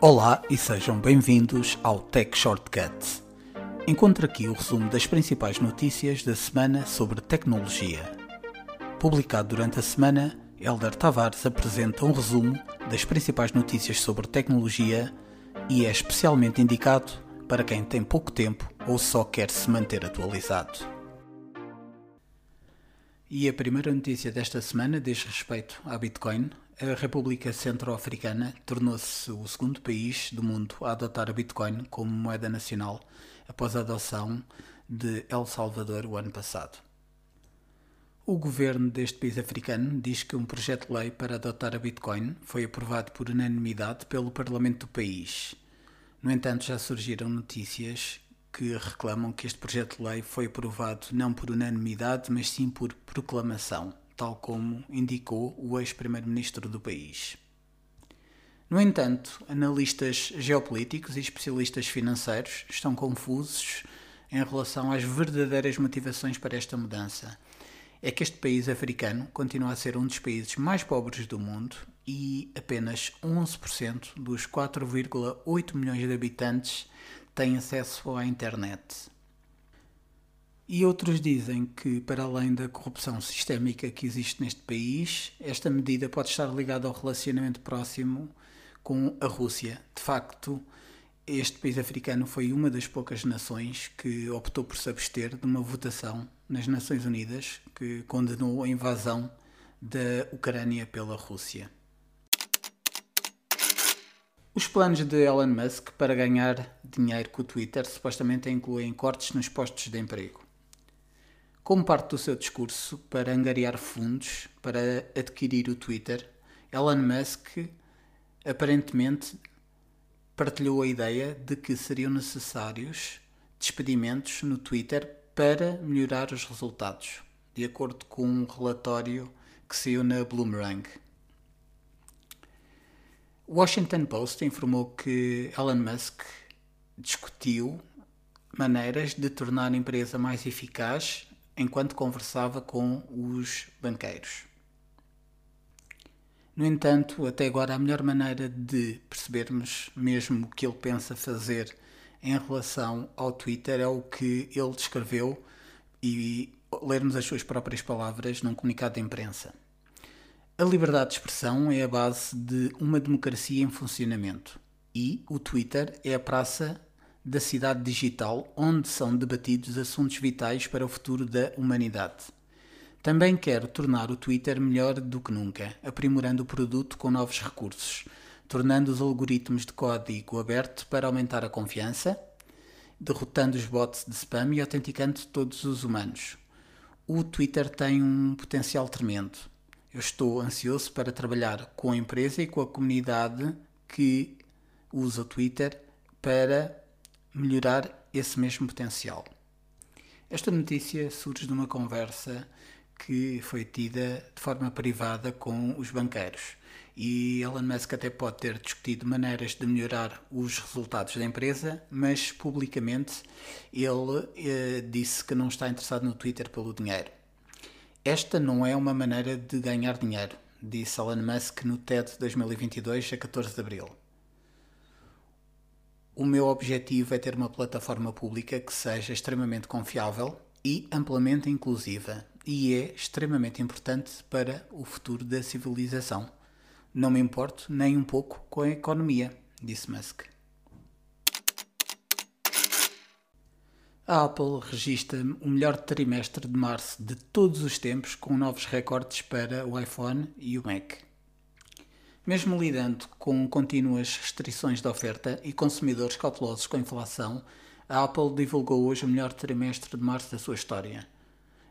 Olá e sejam bem-vindos ao Tech Shortcuts. Encontre aqui o resumo das principais notícias da semana sobre tecnologia. Publicado durante a semana, Elder Tavares apresenta um resumo das principais notícias sobre tecnologia e é especialmente indicado para quem tem pouco tempo ou só quer se manter atualizado. E a primeira notícia desta semana diz respeito à Bitcoin. A República Centro-Africana tornou-se o segundo país do mundo a adotar a Bitcoin como moeda nacional após a adoção de El Salvador o ano passado. O governo deste país africano diz que um projeto de lei para adotar a Bitcoin foi aprovado por unanimidade pelo Parlamento do país. No entanto, já surgiram notícias que reclamam que este projeto de lei foi aprovado não por unanimidade, mas sim por proclamação, tal como indicou o ex-primeiro-ministro do país. No entanto, analistas geopolíticos e especialistas financeiros estão confusos em relação às verdadeiras motivações para esta mudança. É que este país africano continua a ser um dos países mais pobres do mundo e apenas 11% dos 4,8 milhões de habitantes têm acesso à internet. E outros dizem que, para além da corrupção sistémica que existe neste país, esta medida pode estar ligada ao relacionamento próximo com a Rússia. De facto, este país africano foi uma das poucas nações que optou por se abster de uma votação nas Nações Unidas que condenou a invasão da Ucrânia pela Rússia. Os planos de Elon Musk para ganhar dinheiro com o Twitter supostamente incluem cortes nos postos de emprego. Como parte do seu discurso para angariar fundos para adquirir o Twitter, Elon Musk aparentemente partilhou a ideia de que seriam necessários despedimentos no Twitter para melhorar os resultados, de acordo com um relatório que saiu na Bloomerang. O Washington Post informou que Elon Musk discutiu maneiras de tornar a empresa mais eficaz enquanto conversava com os banqueiros. No entanto, até agora a melhor maneira de percebermos mesmo o que ele pensa fazer em relação ao Twitter é o que ele descreveu e lermos as suas próprias palavras num comunicado de imprensa. A liberdade de expressão é a base de uma democracia em funcionamento e o Twitter é a praça da cidade digital onde são debatidos assuntos vitais para o futuro da humanidade. Também quero tornar o Twitter melhor do que nunca, aprimorando o produto com novos recursos, tornando os algoritmos de código aberto para aumentar a confiança, derrotando os bots de spam e autenticando todos os humanos. O Twitter tem um potencial tremendo. Eu estou ansioso para trabalhar com a empresa e com a comunidade que usa o Twitter para melhorar esse mesmo potencial. Esta notícia surge de uma conversa que foi tida de forma privada com os banqueiros. E Elon Musk até pode ter discutido maneiras de melhorar os resultados da empresa, mas publicamente ele eh, disse que não está interessado no Twitter pelo dinheiro. Esta não é uma maneira de ganhar dinheiro, disse Elon Musk no TED 2022, a 14 de abril. O meu objetivo é ter uma plataforma pública que seja extremamente confiável e amplamente inclusiva, e é extremamente importante para o futuro da civilização. Não me importo nem um pouco com a economia, disse Musk. A Apple registra o melhor trimestre de março de todos os tempos, com novos recordes para o iPhone e o Mac. Mesmo lidando com contínuas restrições de oferta e consumidores cautelosos com a inflação, a Apple divulgou hoje o melhor trimestre de março da sua história.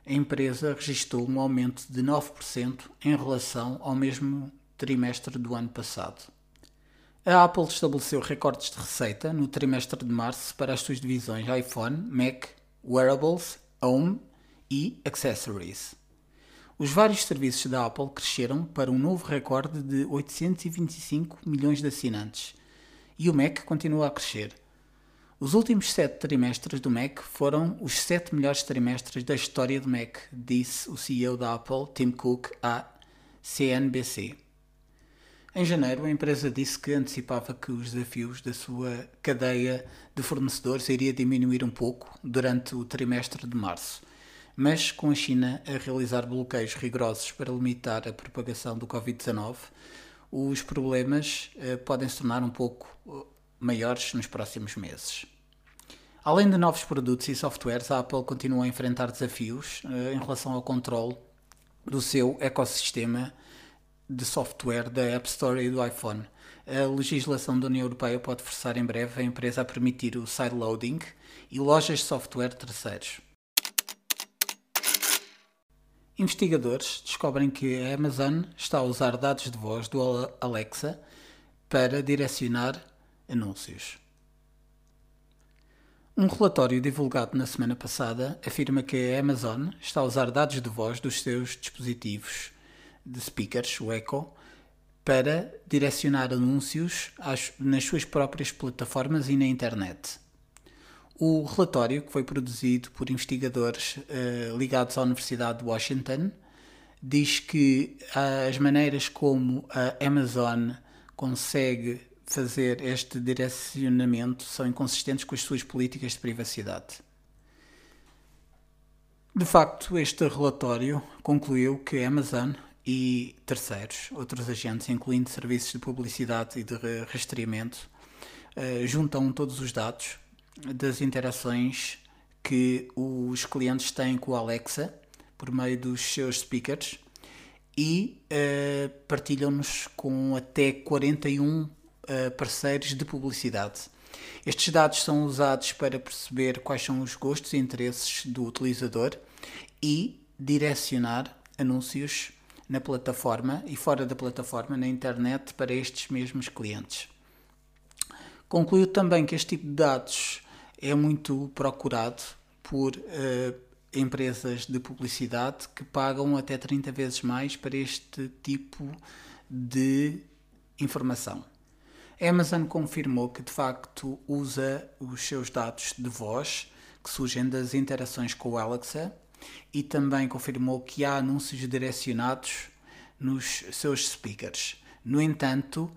A empresa registrou um aumento de 9% em relação ao mesmo trimestre do ano passado. A Apple estabeleceu recordes de receita no trimestre de março para as suas divisões iPhone, Mac, Wearables, Home e Accessories. Os vários serviços da Apple cresceram para um novo recorde de 825 milhões de assinantes e o Mac continua a crescer. Os últimos sete trimestres do Mac foram os sete melhores trimestres da história do Mac, disse o CEO da Apple, Tim Cook, à CNBC. Em janeiro, a empresa disse que antecipava que os desafios da sua cadeia de fornecedores iria diminuir um pouco durante o trimestre de março, mas com a China a realizar bloqueios rigorosos para limitar a propagação do Covid-19, os problemas eh, podem se tornar um pouco eh, maiores nos próximos meses. Além de novos produtos e softwares, a Apple continua a enfrentar desafios eh, em relação ao controle do seu ecossistema de software da App Store e do iPhone. A legislação da União Europeia pode forçar em breve a empresa a permitir o sideloading e lojas de software terceiros. Investigadores descobrem que a Amazon está a usar dados de voz do Alexa para direcionar anúncios. Um relatório divulgado na semana passada afirma que a Amazon está a usar dados de voz dos seus dispositivos de speakers, o Echo, para direcionar anúncios nas suas próprias plataformas e na internet. O relatório, que foi produzido por investigadores uh, ligados à Universidade de Washington, diz que as maneiras como a Amazon consegue fazer este direcionamento são inconsistentes com as suas políticas de privacidade. De facto, este relatório concluiu que a Amazon e terceiros, outros agentes, incluindo serviços de publicidade e de rastreamento, eh, juntam todos os dados das interações que os clientes têm com o Alexa por meio dos seus speakers e uh, partilham-nos com até 41 uh, parceiros de publicidade. Estes dados são usados para perceber quais são os gostos e interesses do utilizador e direcionar anúncios na plataforma e fora da plataforma, na internet, para estes mesmos clientes. Concluiu também que este tipo de dados é muito procurado por uh, empresas de publicidade que pagam até 30 vezes mais para este tipo de informação. A Amazon confirmou que de facto usa os seus dados de voz que surgem das interações com o Alexa e também confirmou que há anúncios direcionados nos seus speakers. No entanto,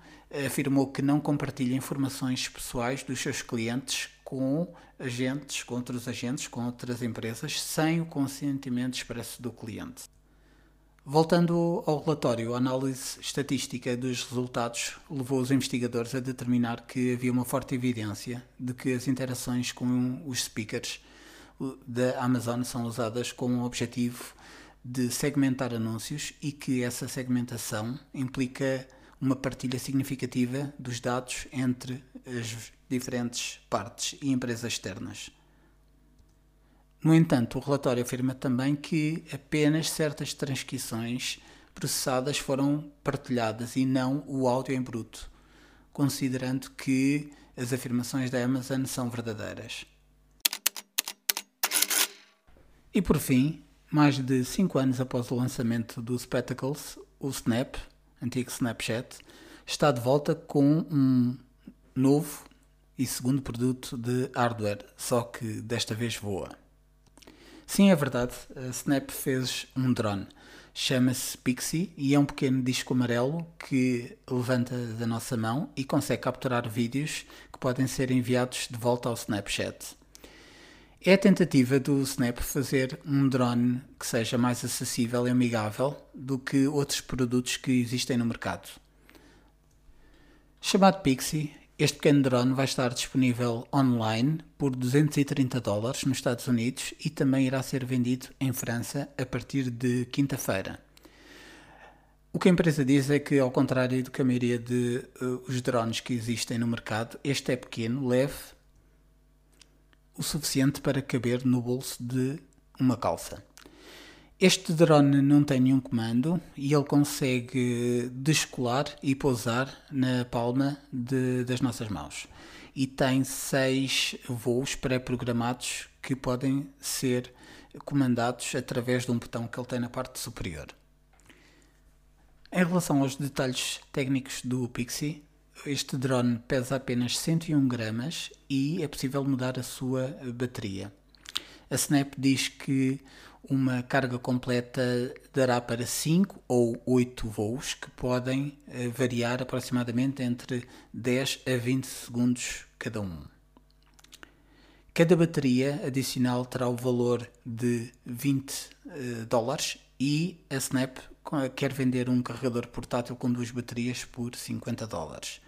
afirmou que não compartilha informações pessoais dos seus clientes com agentes, com outros agentes, com outras empresas, sem o consentimento expresso do cliente. Voltando ao relatório, a análise estatística dos resultados levou os investigadores a determinar que havia uma forte evidência de que as interações com os speakers da Amazon são usadas com o objetivo de segmentar anúncios e que essa segmentação implica uma partilha significativa dos dados entre as diferentes partes e empresas externas. No entanto, o relatório afirma também que apenas certas transcrições processadas foram partilhadas e não o áudio em bruto, considerando que as afirmações da Amazon são verdadeiras. E por fim, mais de 5 anos após o lançamento do Spectacles, o Snap, antigo Snapchat, está de volta com um novo e segundo produto de hardware, só que desta vez voa. Sim, é verdade. A Snap fez um drone. Chama-se Pixie e é um pequeno disco amarelo que levanta da nossa mão e consegue capturar vídeos que podem ser enviados de volta ao Snapchat. É a tentativa do Snap fazer um drone que seja mais acessível e amigável do que outros produtos que existem no mercado. Chamado Pixie, este pequeno drone vai estar disponível online por 230 dólares nos Estados Unidos e também irá ser vendido em França a partir de quinta-feira. O que a empresa diz é que, ao contrário do que a maioria de uh, os drones que existem no mercado, este é pequeno, leve, o suficiente para caber no bolso de uma calça. Este drone não tem nenhum comando e ele consegue descolar e pousar na palma de, das nossas mãos. E tem seis voos pré-programados que podem ser comandados através de um botão que ele tem na parte superior. Em relação aos detalhes técnicos do Pixie, este drone pesa apenas 101 gramas e é possível mudar a sua bateria. A Snap diz que Uma carga completa dará para 5 ou 8 voos que podem eh, variar aproximadamente entre 10 a 20 segundos cada um. Cada bateria adicional terá o valor de 20 uh, dólares e a Snap quer vender um carregador portátil com duas baterias por 50 dólares.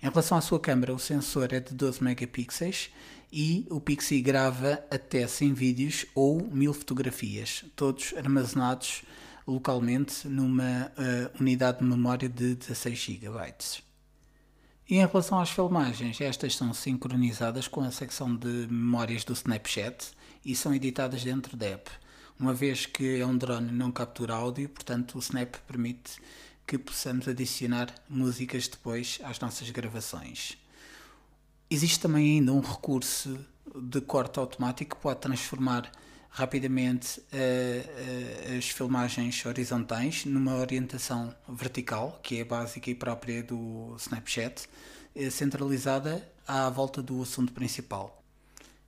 Em relação à sua câmera, o sensor é de 12 megapixels e o Pixie grava até 100 vídeos ou 1000 fotografias, todos armazenados localmente numa uh, unidade de memória de 16 GB. E em relação às filmagens, estas são sincronizadas com a secção de memórias do Snapchat e são editadas dentro da app. Uma vez que é um drone não captura áudio, portanto o Snap permite que possamos adicionar músicas depois às nossas gravações. Existe também ainda um recurso de corte automático que pode transformar rapidamente uh, uh, as filmagens horizontais numa orientação vertical, que é básica e própria do Snapchat, uh, centralizada à volta do assunto principal.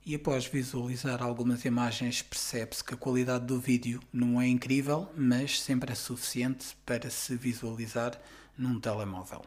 E após visualizar algumas imagens, percebe-se que a qualidade do vídeo não é incrível, mas sempre é suficiente para se visualizar num telemóvel.